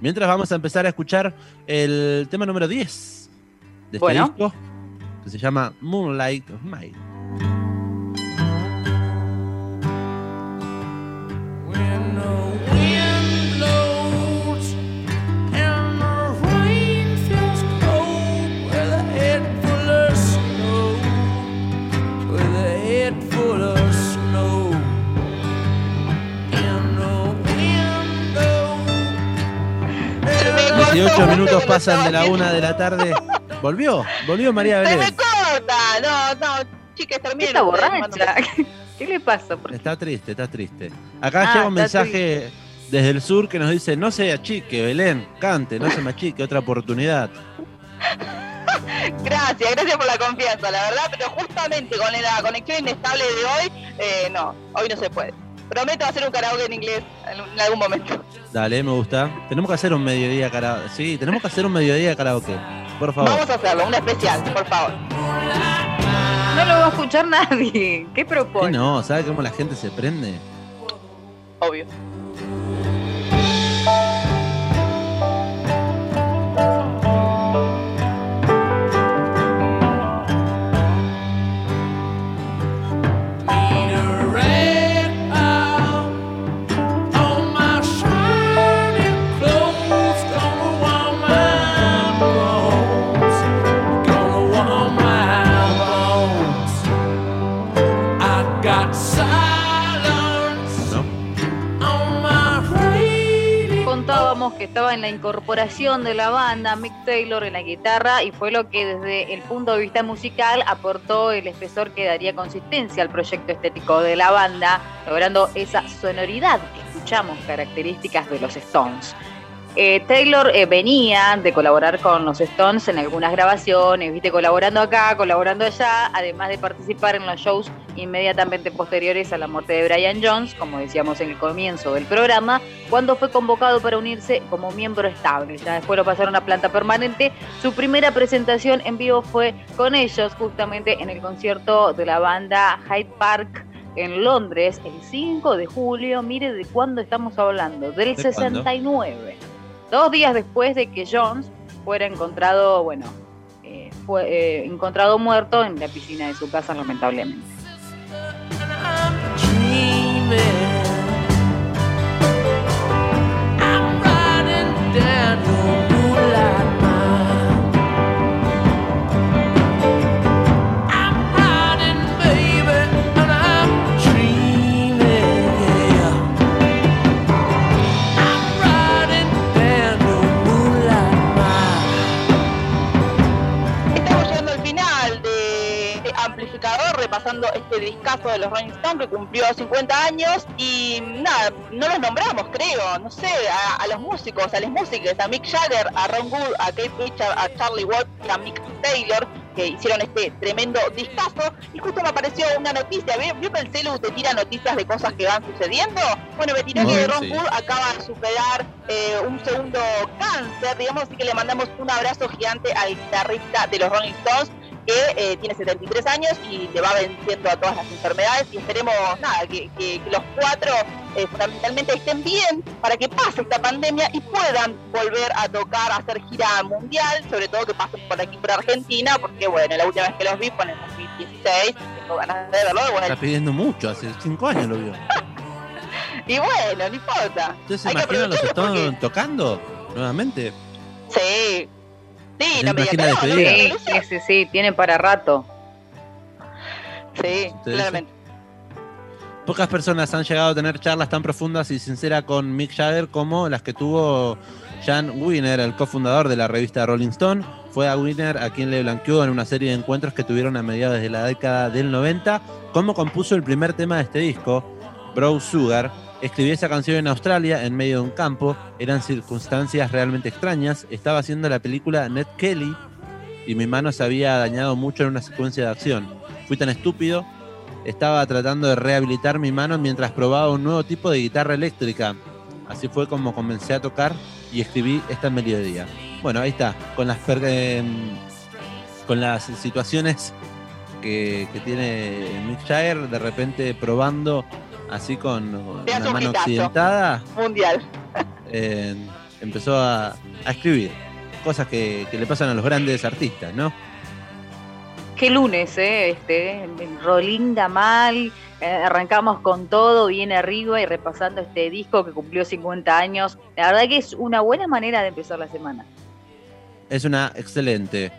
Mientras vamos a empezar a escuchar el tema número 10 de este
Bueno.
disco, que se llama Moonlight of Mine.
When
18 minutos pasan de la una de la tarde. ¿Volvió? ¿Volvió María
Se me
Belén?
corta. No, no, chicas,
¿Qué
terminen.
está borracha? ¿Qué le pasa?
Está triste, está triste. Acá
Ah,
llega un mensaje desde el sur que nos dice, no se achique, Belén, cante, no se machique, otra oportunidad.
Gracias, gracias por la confianza, la verdad, pero justamente con la conexión inestable de hoy, eh, no, hoy no se puede. Prometo hacer un karaoke en inglés en, algún momento.
Dale, me gusta. Tenemos que hacer un mediodía karaoke. Sí, tenemos que hacer un mediodía karaoke. Por favor.
Vamos a hacerlo, un especial, por favor.
No lo va a escuchar nadie. ¿Qué
Sí,
propone?
no, ¿sabe cómo la gente se prende?
Obvio.
Estaba en la incorporación de la banda Mick Taylor en la guitarra y fue lo que desde el punto de vista musical aportó el espesor que daría consistencia al proyecto estético de la banda, logrando esa sonoridad que escuchamos características de los Stones. Eh, Taylor eh, venía de colaborar con los Stones en algunas grabaciones, viste, colaborando acá, colaborando allá, además de participar en los shows inmediatamente posteriores a la muerte de Brian Jones, como decíamos en el comienzo del programa, cuando fue convocado para unirse como miembro estable. Ya después lo pasaron a planta permanente. Su primera presentación en vivo fue con ellos, justamente en el concierto de la banda Hyde Park en Londres el 5 de julio. Mire de cuándo estamos hablando, del
¿De cuándo?
69. Dos días después de que Jones fuera encontrado, bueno, eh, fue eh, encontrado muerto en la piscina de su casa, lamentablemente.
Este discazo de los Rolling Stones que cumplió 50 años y nada, no los nombramos, creo, no sé, a, a los músicos, a las músicas, a Mick Jagger, a Ron Wood, a Kate Richard, a Charlie Watts y a Mick Taylor que hicieron este tremendo discazo y justo me apareció una noticia, ¿vio, ¿Vio que el celu te tira noticias de cosas que van sucediendo? Bueno, me tiró que Ron
sí.
Wood acaba de superar eh, un segundo cáncer, digamos, así que le mandamos un abrazo gigante al guitarrista de los Rolling Stones que eh, tiene 73 años y le va venciendo a todas las enfermedades y esperemos nada que, que- que los cuatro eh, fundamentalmente estén bien para que pase esta pandemia y puedan volver a tocar, a hacer gira mundial, sobre todo que pasen por aquí por Argentina, porque bueno, la última vez que los vi fue en el 2016, tengo ganas de verlo de
Está pidiendo mucho, hace cinco años lo vio.
Y bueno, no importa.
¿Ustedes se imaginan los
aprovecharlo
Stones tocando nuevamente?
Sí. Sí,
¿Se
no me no?
Sí, sí, sí, tiene para rato.
Sí, claramente.
Pocas personas han llegado a tener charlas tan profundas y sinceras con Mick Jagger como las que tuvo Jan Wiener, el cofundador de la revista Rolling Stone. Fue a Wiener a quien le blanqueó en una serie de encuentros que tuvieron a mediados de la década del 90 cómo compuso el primer tema de este disco, Bro Sugar. Escribí esa canción en Australia, en medio de un campo. Eran circunstancias realmente extrañas. Estaba haciendo la película Ned Kelly y mi mano se había dañado mucho en una secuencia de acción. Fui tan estúpido estaba tratando de rehabilitar mi mano mientras probaba un nuevo tipo de guitarra eléctrica. Así fue como comencé a tocar y escribí esta melodía. Bueno, ahí está, con las, em, situaciones que, que tiene Mick Jagger, de repente probando así con
Te
una
un
mano accidentada,
Mundial.
eh, empezó a, a escribir. Cosas que, que le pasan a los grandes artistas, ¿no?
Qué lunes, ¿eh? Este, Rolinda mal, eh, arrancamos con todo bien arriba y repasando este disco que cumplió 50 años. La verdad que es una buena manera de empezar la semana.
Es una excelente,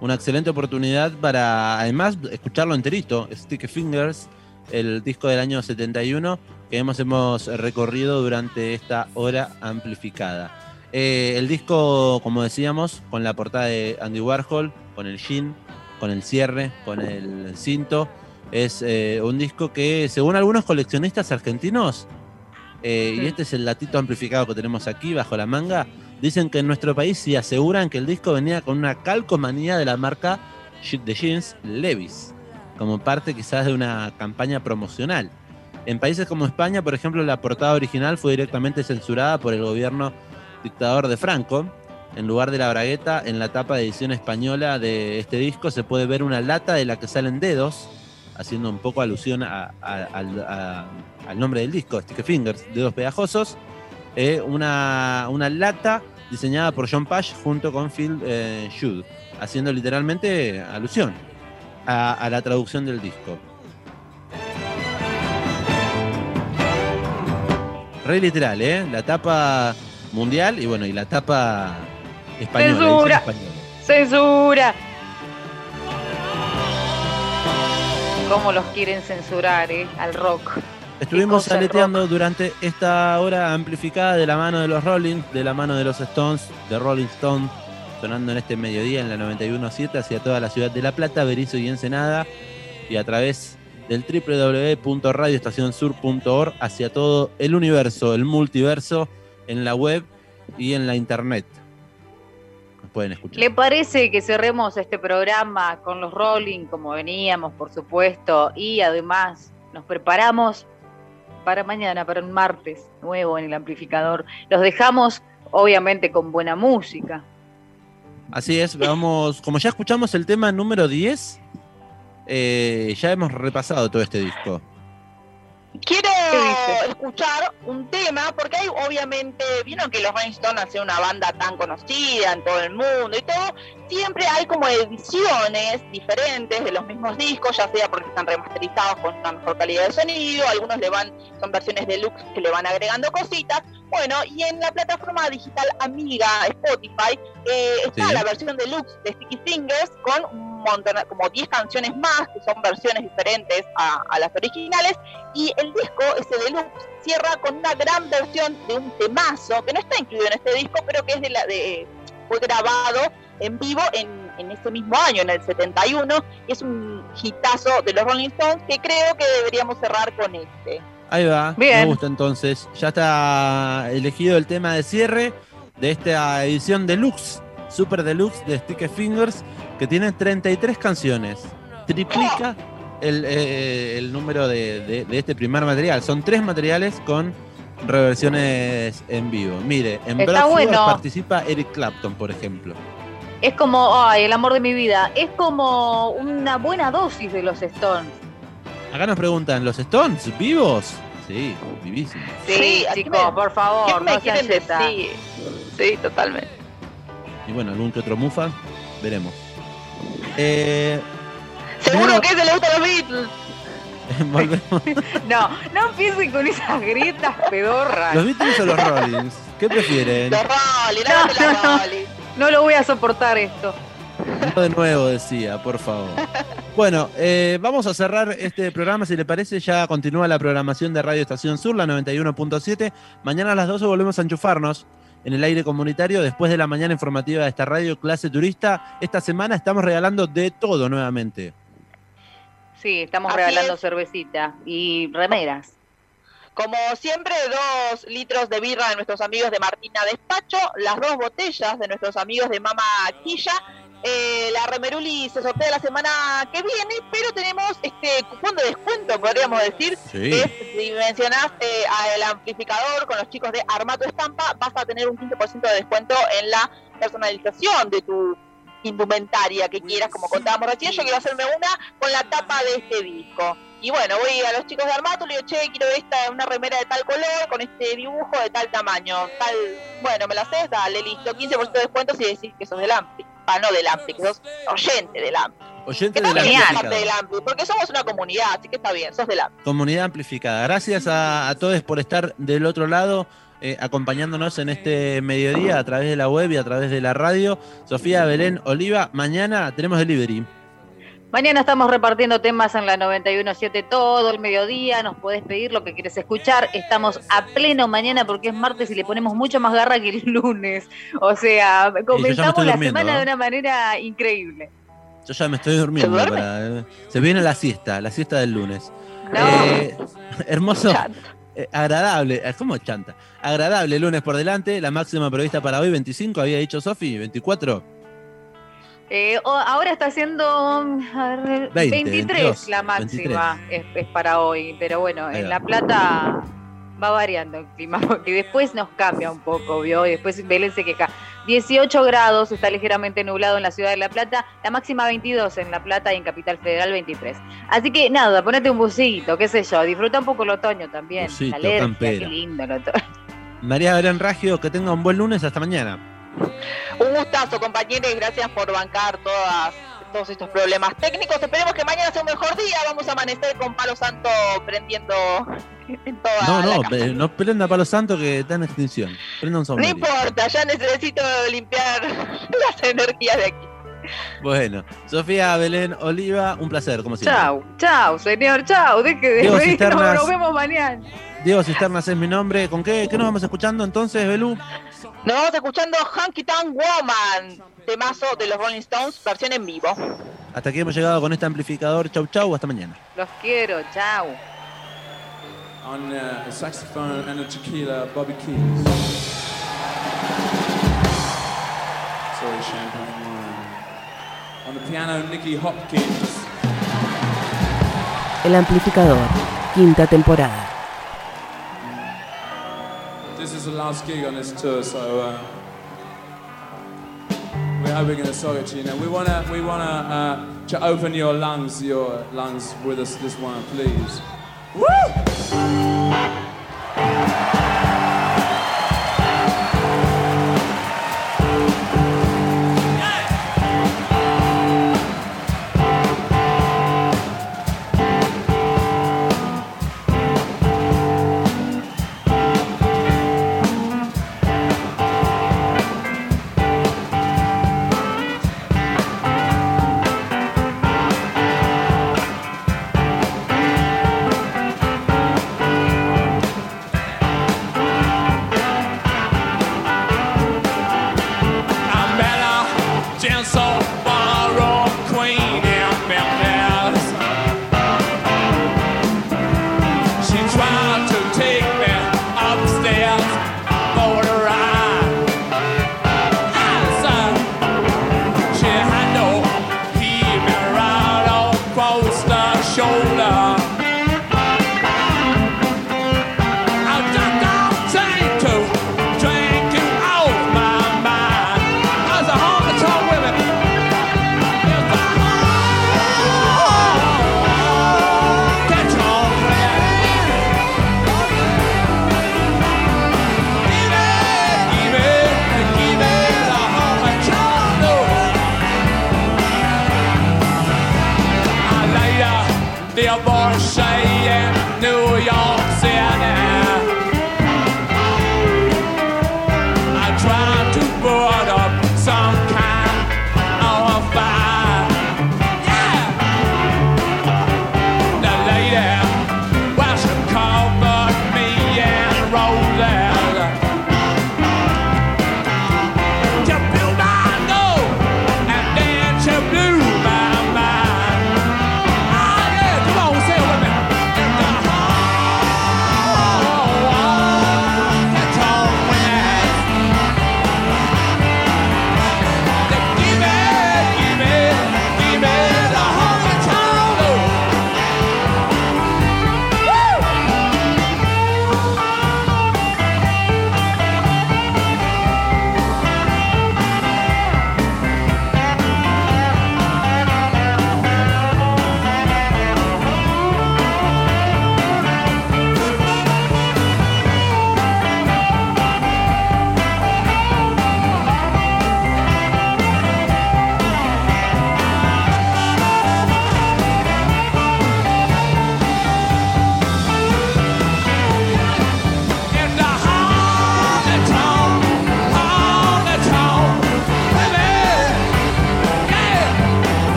una excelente oportunidad para además escucharlo enterito, Sticky Fingers, el disco del año 71 que hemos, hemos recorrido durante esta hora amplificada. Eh, el disco, como decíamos, con la portada de Andy Warhol, con el jean, con el cierre, con el cinto, es eh, un disco que, según algunos coleccionistas argentinos, eh, y este es el datito amplificado que tenemos aquí bajo la manga, Dicen que en nuestro país sí aseguran que el disco venía con una calcomanía de la marca de jeans Levis, como parte quizás de una campaña promocional. En países como España, por ejemplo, la portada original fue directamente censurada por el gobierno dictador de Franco. En lugar de la bragueta, en la tapa de edición española de este disco se puede ver una lata de la que salen dedos, haciendo un poco alusión a- a- a- al nombre del disco, Sticky Fingers, dedos pegajosos. Eh, una, una lata diseñada por John Pash junto con Phil eh, Judd, haciendo literalmente alusión a, a la traducción del disco. Re literal, ¿eh? La tapa mundial y bueno, y la tapa española.
Censura.
española.
¡Censura! cómo los quieren censurar, ¿eh? Al rock.
Estuvimos aleteando durante esta hora amplificada de la mano de los Rolling, de la mano de los Stones, de Rolling Stone, sonando en este mediodía en la 91.7 hacia toda la ciudad de La Plata, Berizo y Ensenada, y a través del www.radioestacionsur.org hacia todo el universo, el multiverso, en la web y en la internet. Nos pueden escuchar.
¿Le parece que cerremos este programa con los Rolling como veníamos, por supuesto, y además nos preparamos para mañana, para un martes nuevo en el amplificador? Los dejamos, obviamente, con buena música.
Así es, vamos, como ya escuchamos el tema número 10, eh, ya hemos repasado todo este disco.
Quiero. Escuchar un tema, porque hay obviamente, vieron que los Rolling Stones hacen una banda tan conocida en todo el mundo y todo, siempre hay como ediciones diferentes de los mismos discos, ya sea porque están remasterizados con una mejor calidad de sonido, algunos le van, son versiones deluxe que le van agregando cositas. Bueno, y en la plataforma digital amiga Spotify eh, está
Sí.
la versión deluxe de Sticky Fingers con un montón, como 10 canciones más, que son versiones diferentes a, a las originales, y el disco, ese deluxe, cierra con una gran versión de un temazo, que no está incluido en este disco, pero que es de la de fue grabado en vivo en, en ese mismo año, en el 71, y es un hitazo de los Rolling Stones que creo que deberíamos cerrar con este.
Ahí va,
Bien.
me gusta entonces. Ya está elegido el tema de cierre de esta edición deluxe, super deluxe de Sticky Fingers, que tiene 33 canciones. Triplica el, eh, el número de, de- de este primer material. Son tres materiales con reversiones en vivo. Mire, en
Está
Broadfield
bueno.
participa Eric Clapton, por ejemplo.
Es como, ay, el amor de mi vida, es como una buena dosis de los Stones.
Acá nos preguntan, ¿los Stones vivos? Sí, vivísimos.
Sí, chicos,
me-
por
¿Qué
favor,
me
no sean
quieren decir? Sí, totalmente.
Y bueno, algún que otro mufa, veremos. Eh,
Seguro
Primero-
que a ese le gustan los Beatles.
volvemos.
No, no empiecen con esas grietas pedorras.
¿Los Beatles o los Rollins? ¿Qué prefieren?
Los Rolling,
No, no, no. No lo voy a soportar esto.
No de nuevo, decía, por favor. Bueno, eh, vamos a cerrar este programa, si le parece, ya continúa la programación de Radio Estación Sur, la 91.7. Mañana a las 12 volvemos a enchufarnos en el aire comunitario después de la mañana informativa de esta radio Clase Turista. Esta semana estamos regalando de todo nuevamente.
Sí, estamos
Así
regalando
es.
cervecita y remeras.
Como siempre, dos litros de birra de nuestros amigos de Martina Despacho, las dos botellas de nuestros amigos de Mama Quilla. Eh, la Remeruli se sortea la semana que viene, pero tenemos este cupón de descuento, podríamos decir.
Sí.
Es, si mencionás eh, al amplificador con los chicos de Armato Estampa, vas a tener un 15% de descuento en la personalización de tu indumentaria que quieras, como contábamos recién. Yo quiero hacerme una con la tapa de este disco. Y bueno, voy a los chicos de Armato, le digo, che, quiero esta, una remera de tal color, con este dibujo de tal tamaño, tal, bueno, me la haces, dale, listo, 15% de descuento si decís que sos del Ampli. No del Ampli, que sos oyente del Ampli.
Oyente de
del porque somos una comunidad, así que está bien, sos del Ampli.
Comunidad amplificada. Gracias a, a todos por estar del otro lado, eh, acompañándonos en este mediodía a través de la web y a través de la radio. Sofía Belén Oliva, mañana tenemos delivery.
Mañana estamos repartiendo temas en la 91.7 todo el mediodía. Nos podés pedir lo que quieres escuchar. Estamos a pleno mañana porque es martes y le ponemos mucho más garra que el lunes. O sea, comenzamos la
durmiendo,
semana de una manera increíble.
Yo ya me estoy durmiendo.
¿Se
para- eh, se viene la siesta, la siesta del lunes.
No,
Eh, hermoso, eh, agradable, eh, ¿cómo chanta? Agradable lunes por delante, la máxima prevista para hoy 25, había dicho Sofi, 24.
Eh, ahora está siendo a ver,
20,
23
22,
la máxima Es, es para hoy, pero bueno,
Ahí
en
va.
La Plata va variando el clima, porque después nos cambia un poco, ¿vio? Y después Belén se queja. 18 grados, está ligeramente nublado en la ciudad de La Plata, la máxima 22 en La Plata y en Capital Federal 23. Así que nada, ponete un busito, qué sé yo, disfruta un poco el otoño también.
Busito,
la alergia, qué lindo el otoño.
María Belén Raggio, que tenga un buen lunes, hasta mañana.
Un gustazo, compañeros, y gracias por bancar todas, todos estos problemas técnicos. Esperemos que mañana sea un mejor día. Vamos a amanecer con palo santo prendiendo en toda
No,
la
no, no prenda palo santo que está en extinción. Prenda un
No
sombrero.
importa, ya necesito limpiar las energías de aquí.
Bueno, Sofía Belén Oliva, un placer, como siempre.
Chau, chau, señor, chau. Deje de reírnos,
Cisternas.
nos vemos mañana.
Diego Cisternas es mi nombre. ¿Con qué, qué nos vamos escuchando entonces, Belú?
Nos vamos escuchando Hunky Town Woman, temazo de los Rolling Stones, versión en vivo.
Hasta aquí hemos llegado con este amplificador. Chau, chau, hasta mañana.
Los quiero, chau.
On uh, a saxophone and a tequila, Bobby Keys. Sorry, champagne wine. On the piano, Nicky Hopkins.
El amplificador, quinta temporada.
This is the last gig on this tour, so uh, we're hoping to to you. Now we wanna, we wanna uh, to open your lungs, your lungs with us this one, please. I'm sorry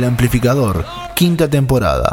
El amplificador, quinta temporada.